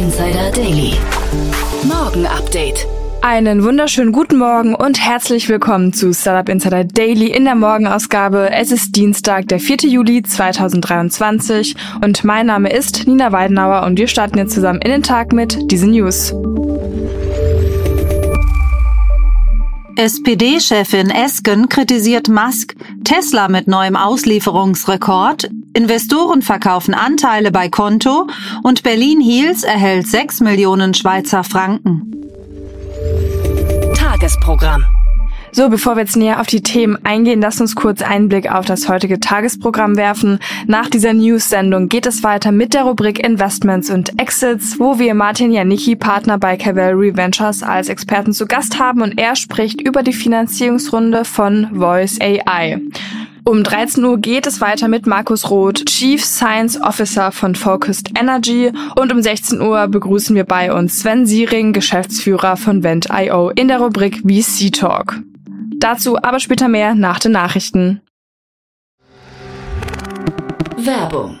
Insider Daily. Morgen Update. Einen wunderschönen guten Morgen und herzlich willkommen zu Startup Insider Daily in der Morgenausgabe. Es ist Dienstag, der 4. Juli 2023 und mein Name ist Nina Weidenauer und wir starten jetzt zusammen in den Tag mit diesen News. SPD-Chefin Esken kritisiert Musk, Tesla mit neuem Auslieferungsrekord, Investoren verkaufen Anteile bei Konto und Berlin Heels erhält 6 Millionen Schweizer Franken. Tagesprogramm. So, bevor wir jetzt näher auf die Themen eingehen, lasst uns kurz einen Blick auf das heutige Tagesprogramm werfen. Nach dieser News-Sendung geht es weiter mit der Rubrik Investments und Exits, wo wir Martin Janicki, Partner bei Cavalry Ventures, als Experten zu Gast haben und er spricht über die Finanzierungsrunde von Voice AI. Um 13 Uhr geht es weiter mit Markus Roth, Chief Science Officer von Focused Energy und um 16 Uhr begrüßen wir bei uns Sven Siering, Geschäftsführer von Vent.io in der Rubrik VC Talk. Dazu aber später mehr nach den Nachrichten. Werbung.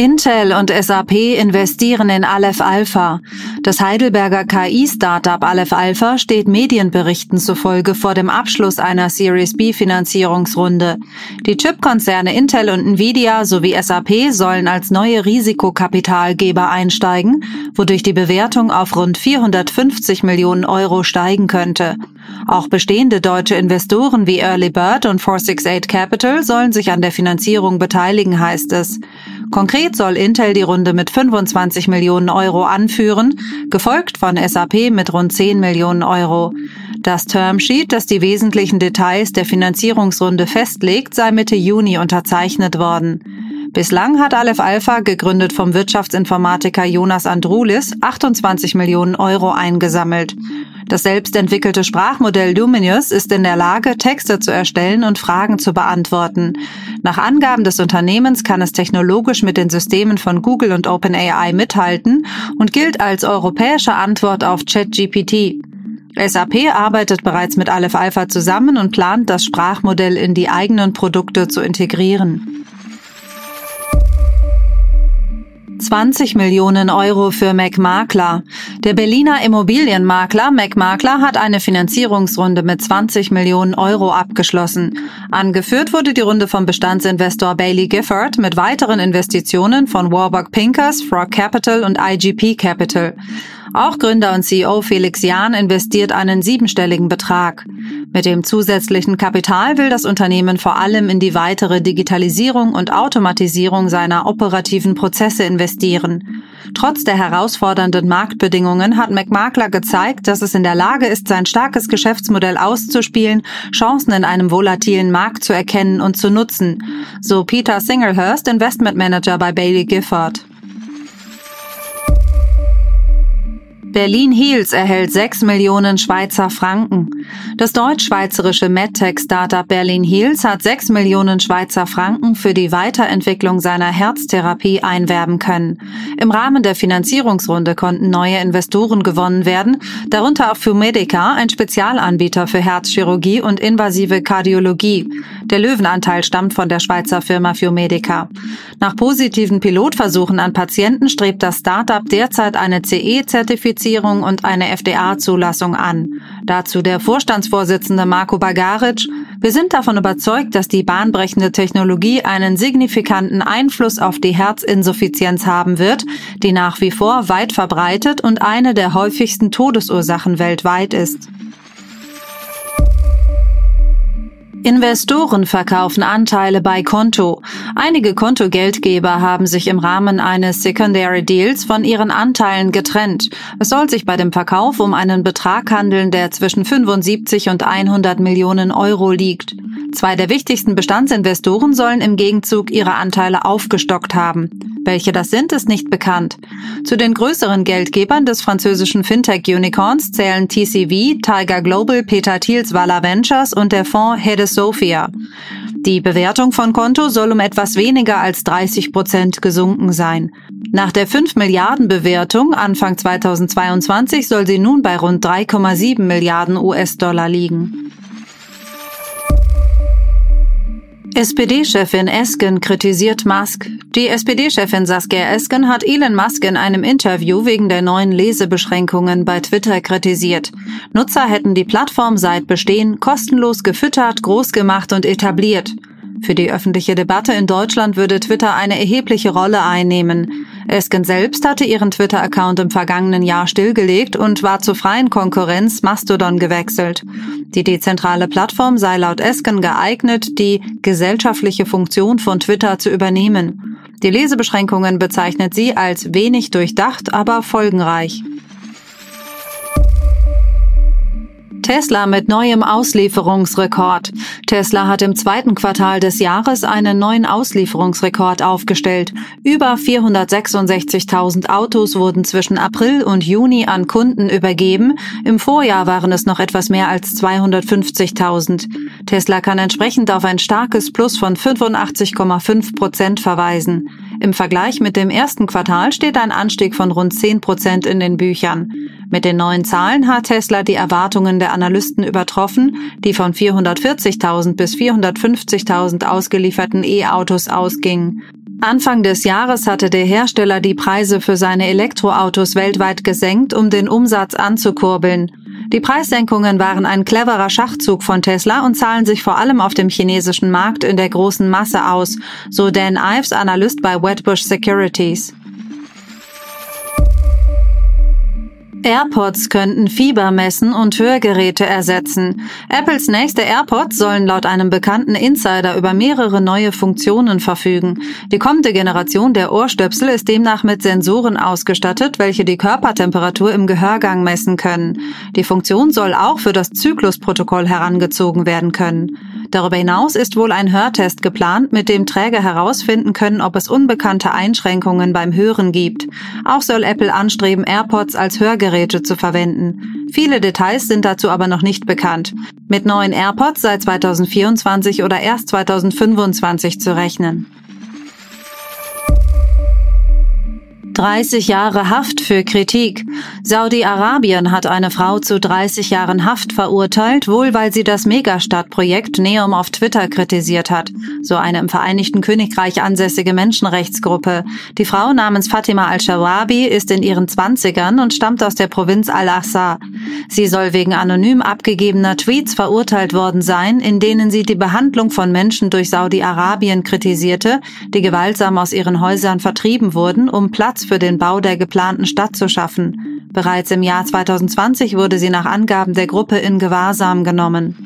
Intel und SAP investieren in Aleph Alpha. Das Heidelberger KI-Startup Aleph Alpha steht Medienberichten zufolge vor dem Abschluss einer Series B Finanzierungsrunde. Die Chipkonzerne Intel und Nvidia sowie SAP sollen als neue Risikokapitalgeber einsteigen, wodurch die Bewertung auf rund 450 Millionen Euro steigen könnte. Auch bestehende deutsche Investoren wie Early Bird und 468 Capital sollen sich an der Finanzierung beteiligen, heißt es. Konkret soll Intel die Runde mit 25 Millionen Euro anführen, gefolgt von SAP mit rund 10 Millionen Euro. Das Termsheet, das die wesentlichen Details der Finanzierungsrunde festlegt, sei Mitte Juni unterzeichnet worden. Bislang hat Aleph Alpha, gegründet vom Wirtschaftsinformatiker Jonas Andrulis, 28 Millionen Euro eingesammelt. Das selbstentwickelte Sprachmodell Luminous ist in der Lage, Texte zu erstellen und Fragen zu beantworten. Nach Angaben des Unternehmens kann es technologisch mit den Systemen von Google und OpenAI mithalten und gilt als europäische Antwort auf ChatGPT. SAP arbeitet bereits mit Aleph Alpha zusammen und plant, das Sprachmodell in die eigenen Produkte zu integrieren. 20 Millionen Euro für MacMakler. Der Berliner Immobilienmakler MacMakler hat eine Finanzierungsrunde mit 20 Millionen Euro abgeschlossen. Angeführt wurde die Runde vom Bestandsinvestor Bailey Gifford mit weiteren Investitionen von Warburg Pincus, Frog Capital und IGP Capital. Auch Gründer und CEO Felix Jahn investiert einen siebenstelligen Betrag. Mit dem zusätzlichen Kapital will das Unternehmen vor allem in die weitere Digitalisierung und Automatisierung seiner operativen Prozesse investieren. Trotz der herausfordernden Marktbedingungen hat McMakler gezeigt, dass es in der Lage ist, sein starkes Geschäftsmodell auszuspielen, Chancen in einem volatilen Markt zu erkennen und zu nutzen, so Peter Singlehurst, Investment Manager bei Bailey Gifford. Berlin Heels erhält 6 Millionen Schweizer Franken. Das deutsch-schweizerische MedTech-Startup Berlin Heels hat 6 Millionen Schweizer Franken für die Weiterentwicklung seiner Herztherapie einwerben können. Im Rahmen der Finanzierungsrunde konnten neue Investoren gewonnen werden, darunter auch Fumedica, ein Spezialanbieter für Herzchirurgie und invasive Kardiologie. Der Löwenanteil stammt von der Schweizer Firma Fumedica. Nach positiven Pilotversuchen an Patienten strebt das Startup derzeit eine CE-Zertifizierung Zertifizierung und eine FDA-Zulassung an. Dazu der Vorstandsvorsitzende Marco Bagaric. Wir sind davon überzeugt, dass die bahnbrechende Technologie einen signifikanten Einfluss auf die Herzinsuffizienz haben wird, die nach wie vor weit verbreitet und eine der häufigsten Todesursachen weltweit ist. Investoren verkaufen Anteile bei Konto. Einige Kontogeldgeber haben sich im Rahmen eines Secondary Deals von ihren Anteilen getrennt. Es soll sich bei dem Verkauf um einen Betrag handeln, der zwischen 75 und 100 Millionen Euro liegt. Zwei der wichtigsten Bestandsinvestoren sollen im Gegenzug ihre Anteile aufgestockt haben. Welche das sind, ist nicht bekannt. Zu den größeren Geldgebern des französischen Fintech-Unicorns zählen TCV, Tiger Global, Peter Thiels Vala Ventures und der Fonds Hede Sophia. Die Bewertung von Konto soll um etwas weniger als 30 Prozent gesunken sein. Nach der 5 Milliarden Bewertung Anfang 2022 soll sie nun bei rund 3,7 Milliarden US-Dollar liegen. SPD-Chefin Esken kritisiert Musk. Die SPD-Chefin Saskia Esken hat Elon Musk in einem Interview wegen der neuen Lesebeschränkungen bei Twitter kritisiert. Nutzer hätten die Plattform seit Bestehen kostenlos gefüttert, groß gemacht und etabliert. Für die öffentliche Debatte in Deutschland würde Twitter eine erhebliche Rolle einnehmen. Esken selbst hatte ihren Twitter-Account im vergangenen Jahr stillgelegt und war zur freien Konkurrenz Mastodon gewechselt. Die dezentrale Plattform sei laut Esken geeignet, die gesellschaftliche Funktion von Twitter zu übernehmen. Die Lesebeschränkungen bezeichnet sie als wenig durchdacht, aber folgenreich. Tesla mit neuem Auslieferungsrekord. Tesla hat im zweiten Quartal des Jahres einen neuen Auslieferungsrekord aufgestellt. Über 466.000 Autos wurden zwischen April und Juni an Kunden übergeben. Im Vorjahr waren es noch etwas mehr als 250.000. Tesla kann entsprechend auf ein starkes Plus von 85,5 Prozent verweisen. Im Vergleich mit dem ersten Quartal steht ein Anstieg von rund 10 Prozent in den Büchern. Mit den neuen Zahlen hat Tesla die Erwartungen der Analysten übertroffen, die von 440.000 bis 450.000 ausgelieferten E-Autos ausgingen. Anfang des Jahres hatte der Hersteller die Preise für seine Elektroautos weltweit gesenkt, um den Umsatz anzukurbeln. Die Preissenkungen waren ein cleverer Schachzug von Tesla und zahlen sich vor allem auf dem chinesischen Markt in der großen Masse aus, so Dan Ives, Analyst bei Wedbush Securities. AirPods könnten Fieber messen und Hörgeräte ersetzen. Apples nächste AirPods sollen laut einem bekannten Insider über mehrere neue Funktionen verfügen. Die kommende Generation der Ohrstöpsel ist demnach mit Sensoren ausgestattet, welche die Körpertemperatur im Gehörgang messen können. Die Funktion soll auch für das Zyklusprotokoll herangezogen werden können. Darüber hinaus ist wohl ein Hörtest geplant, mit dem Träger herausfinden können, ob es unbekannte Einschränkungen beim Hören gibt. Auch soll Apple anstreben, AirPods als Hörgeräte zu verwenden. Viele Details sind dazu aber noch nicht bekannt. Mit neuen AirPods seit 2024 oder erst 2025 zu rechnen. 30 Jahre Haft für Kritik. Saudi-Arabien hat eine Frau zu 30 Jahren Haft verurteilt, wohl weil sie das Megastadtprojekt Neom auf Twitter kritisiert hat, so eine im Vereinigten Königreich ansässige Menschenrechtsgruppe. Die Frau namens Fatima al-Shawabi ist in ihren Zwanzigern und stammt aus der Provinz Al-Aqsa. Sie soll wegen anonym abgegebener Tweets verurteilt worden sein, in denen sie die Behandlung von Menschen durch Saudi-Arabien kritisierte, die gewaltsam aus ihren Häusern vertrieben wurden, um Platz für den Bau der geplanten Stadt zu schaffen. Bereits im Jahr 2020 wurde sie nach Angaben der Gruppe in Gewahrsam genommen.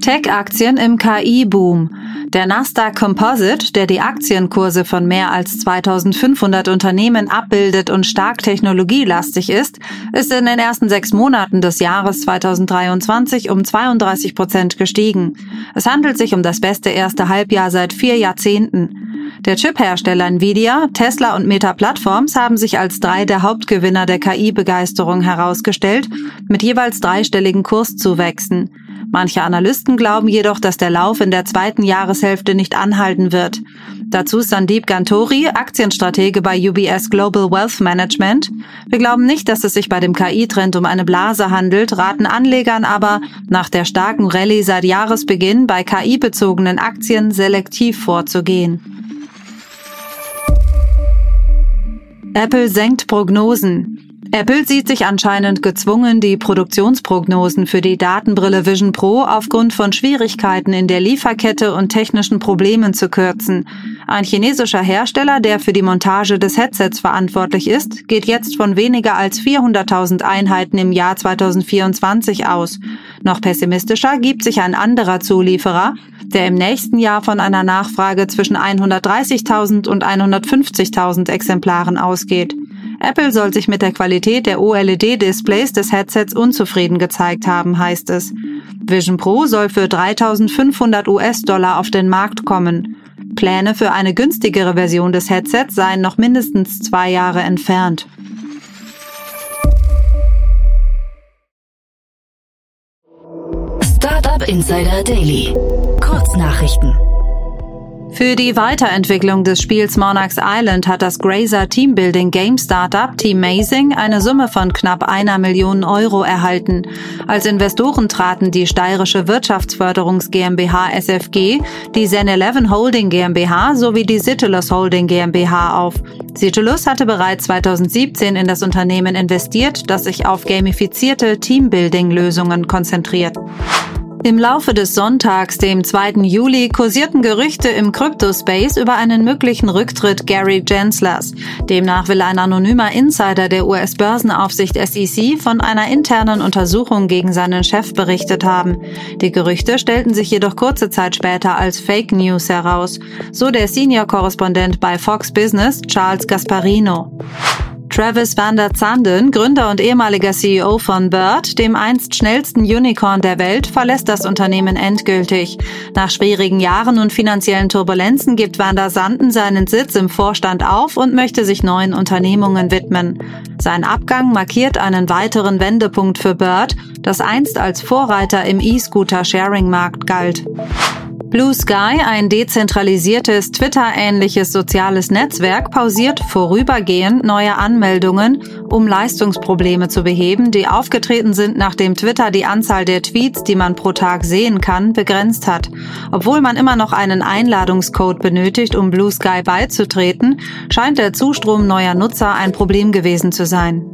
Tech-Aktien im KI-Boom. Der Nasdaq Composite, der die Aktienkurse von mehr als 2500 Unternehmen abbildet und stark technologielastig ist, ist in den ersten sechs Monaten des Jahres 2023 um 32 Prozent gestiegen. Es handelt sich um das beste erste Halbjahr seit vier Jahrzehnten. Der Chip-Hersteller Nvidia, Tesla und Meta Platforms haben sich als drei der Hauptgewinner der KI-Begeisterung herausgestellt, mit jeweils dreistelligen Kurszuwächsen. Manche Analysten glauben jedoch, dass der Lauf in der zweiten Jahreshälfte nicht anhalten wird. Dazu Sandeep Gantori, Aktienstratege bei UBS Global Wealth Management. Wir glauben nicht, dass es sich bei dem KI-Trend um eine Blase handelt, raten Anlegern aber, nach der starken Rallye seit Jahresbeginn bei KI-bezogenen Aktien selektiv vorzugehen. Apple senkt Prognosen. Apple sieht sich anscheinend gezwungen, die Produktionsprognosen für die Datenbrille Vision Pro aufgrund von Schwierigkeiten in der Lieferkette und technischen Problemen zu kürzen. Ein chinesischer Hersteller, der für die Montage des Headsets verantwortlich ist, geht jetzt von weniger als 400.000 Einheiten im Jahr 2024 aus. Noch pessimistischer gibt sich ein anderer Zulieferer, der im nächsten Jahr von einer Nachfrage zwischen 130.000 und 150.000 Exemplaren ausgeht. Apple soll sich mit der Qualität der OLED-Displays des Headsets unzufrieden gezeigt haben, heißt es. Vision Pro soll für 3500 US-Dollar auf den Markt kommen. Pläne für eine günstigere Version des Headsets seien noch mindestens zwei Jahre entfernt. Startup Insider Daily. Kurznachrichten. Für die Weiterentwicklung des Spiels Monarchs Island hat das Grazer Teambuilding Game Startup Team Mazing eine Summe von knapp einer Million Euro erhalten. Als Investoren traten die steirische Wirtschaftsförderungs GmbH SFG, die Zen 11 Holding GmbH sowie die Citulus Holding GmbH auf. Citulus hatte bereits 2017 in das Unternehmen investiert, das sich auf gamifizierte Teambuilding-Lösungen konzentriert. Im Laufe des Sonntags, dem 2. Juli, kursierten Gerüchte im Crypto-Space über einen möglichen Rücktritt Gary Genslers. Demnach will ein anonymer Insider der US-Börsenaufsicht SEC von einer internen Untersuchung gegen seinen Chef berichtet haben. Die Gerüchte stellten sich jedoch kurze Zeit später als Fake News heraus, so der Senior-Korrespondent bei Fox Business Charles Gasparino. Travis van der Zanden, Gründer und ehemaliger CEO von Bird, dem einst schnellsten Unicorn der Welt, verlässt das Unternehmen endgültig. Nach schwierigen Jahren und finanziellen Turbulenzen gibt van der Sanden seinen Sitz im Vorstand auf und möchte sich neuen Unternehmungen widmen. Sein Abgang markiert einen weiteren Wendepunkt für Bird, das einst als Vorreiter im E-Scooter-Sharing-Markt galt. Blue Sky, ein dezentralisiertes Twitter-ähnliches soziales Netzwerk, pausiert vorübergehend neue Anmeldungen, um Leistungsprobleme zu beheben, die aufgetreten sind, nachdem Twitter die Anzahl der Tweets, die man pro Tag sehen kann, begrenzt hat. Obwohl man immer noch einen Einladungscode benötigt, um Blue Sky beizutreten, scheint der Zustrom neuer Nutzer ein Problem gewesen zu sein.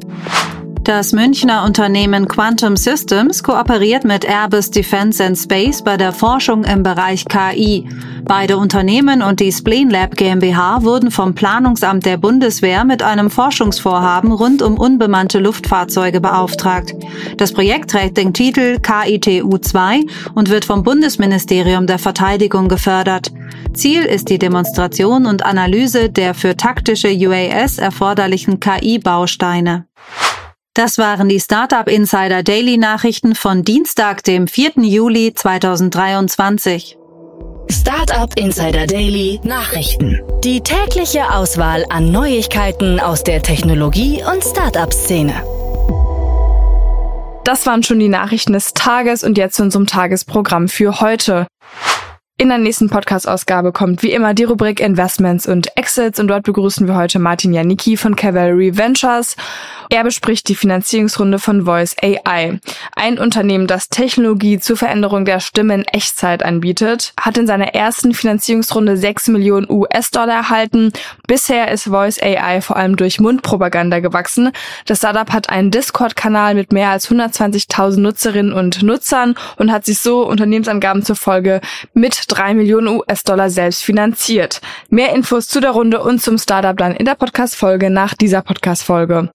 Das Münchner Unternehmen Quantum Systems kooperiert mit Airbus Defence and Space bei der Forschung im Bereich KI. Beide Unternehmen und die Spleen Lab GmbH wurden vom Planungsamt der Bundeswehr mit einem Forschungsvorhaben rund um unbemannte Luftfahrzeuge beauftragt. Das Projekt trägt den Titel KITU 2 und wird vom Bundesministerium der Verteidigung gefördert. Ziel ist die Demonstration und Analyse der für taktische UAS erforderlichen KI-Bausteine. Das waren die Startup Insider Daily Nachrichten von Dienstag, dem 4. Juli 2023. Startup Insider Daily Nachrichten. Die tägliche Auswahl an Neuigkeiten aus der Technologie- und Startup-Szene. Das waren schon die Nachrichten des Tages und jetzt zu unserem Tagesprogramm für heute. In der nächsten Podcast-Ausgabe kommt wie immer die Rubrik Investments und Exits und dort begrüßen wir heute Martin Janicki von Cavalry Ventures er bespricht die Finanzierungsrunde von Voice AI. Ein Unternehmen, das Technologie zur Veränderung der Stimme in Echtzeit anbietet, hat in seiner ersten Finanzierungsrunde 6 Millionen US-Dollar erhalten. Bisher ist Voice AI vor allem durch Mundpropaganda gewachsen. Das Startup hat einen Discord-Kanal mit mehr als 120.000 Nutzerinnen und Nutzern und hat sich so Unternehmensangaben zufolge mit 3 Millionen US-Dollar selbst finanziert. Mehr Infos zu der Runde und zum Startup dann in der Podcast-Folge nach dieser Podcast-Folge.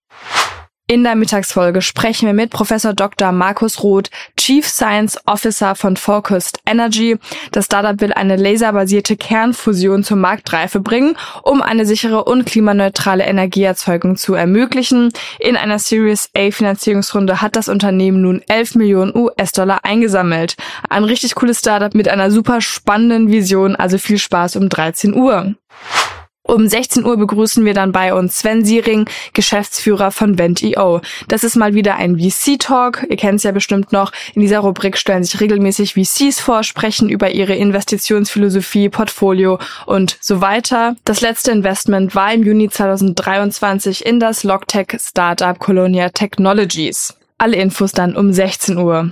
In der Mittagsfolge sprechen wir mit Professor Dr. Markus Roth, Chief Science Officer von Focused Energy. Das Startup will eine laserbasierte Kernfusion zur Marktreife bringen, um eine sichere und klimaneutrale Energieerzeugung zu ermöglichen. In einer Series A Finanzierungsrunde hat das Unternehmen nun 11 Millionen US-Dollar eingesammelt. Ein richtig cooles Startup mit einer super spannenden Vision, also viel Spaß um 13 Uhr. Um 16 Uhr begrüßen wir dann bei uns Sven Siering, Geschäftsführer von Vent.io. Das ist mal wieder ein VC-Talk. Ihr kennt es ja bestimmt noch. In dieser Rubrik stellen sich regelmäßig VCs vor, sprechen über ihre Investitionsphilosophie, Portfolio und so weiter. Das letzte Investment war im Juni 2023 in das Logtech-Startup Colonia Technologies. Alle Infos dann um 16 Uhr.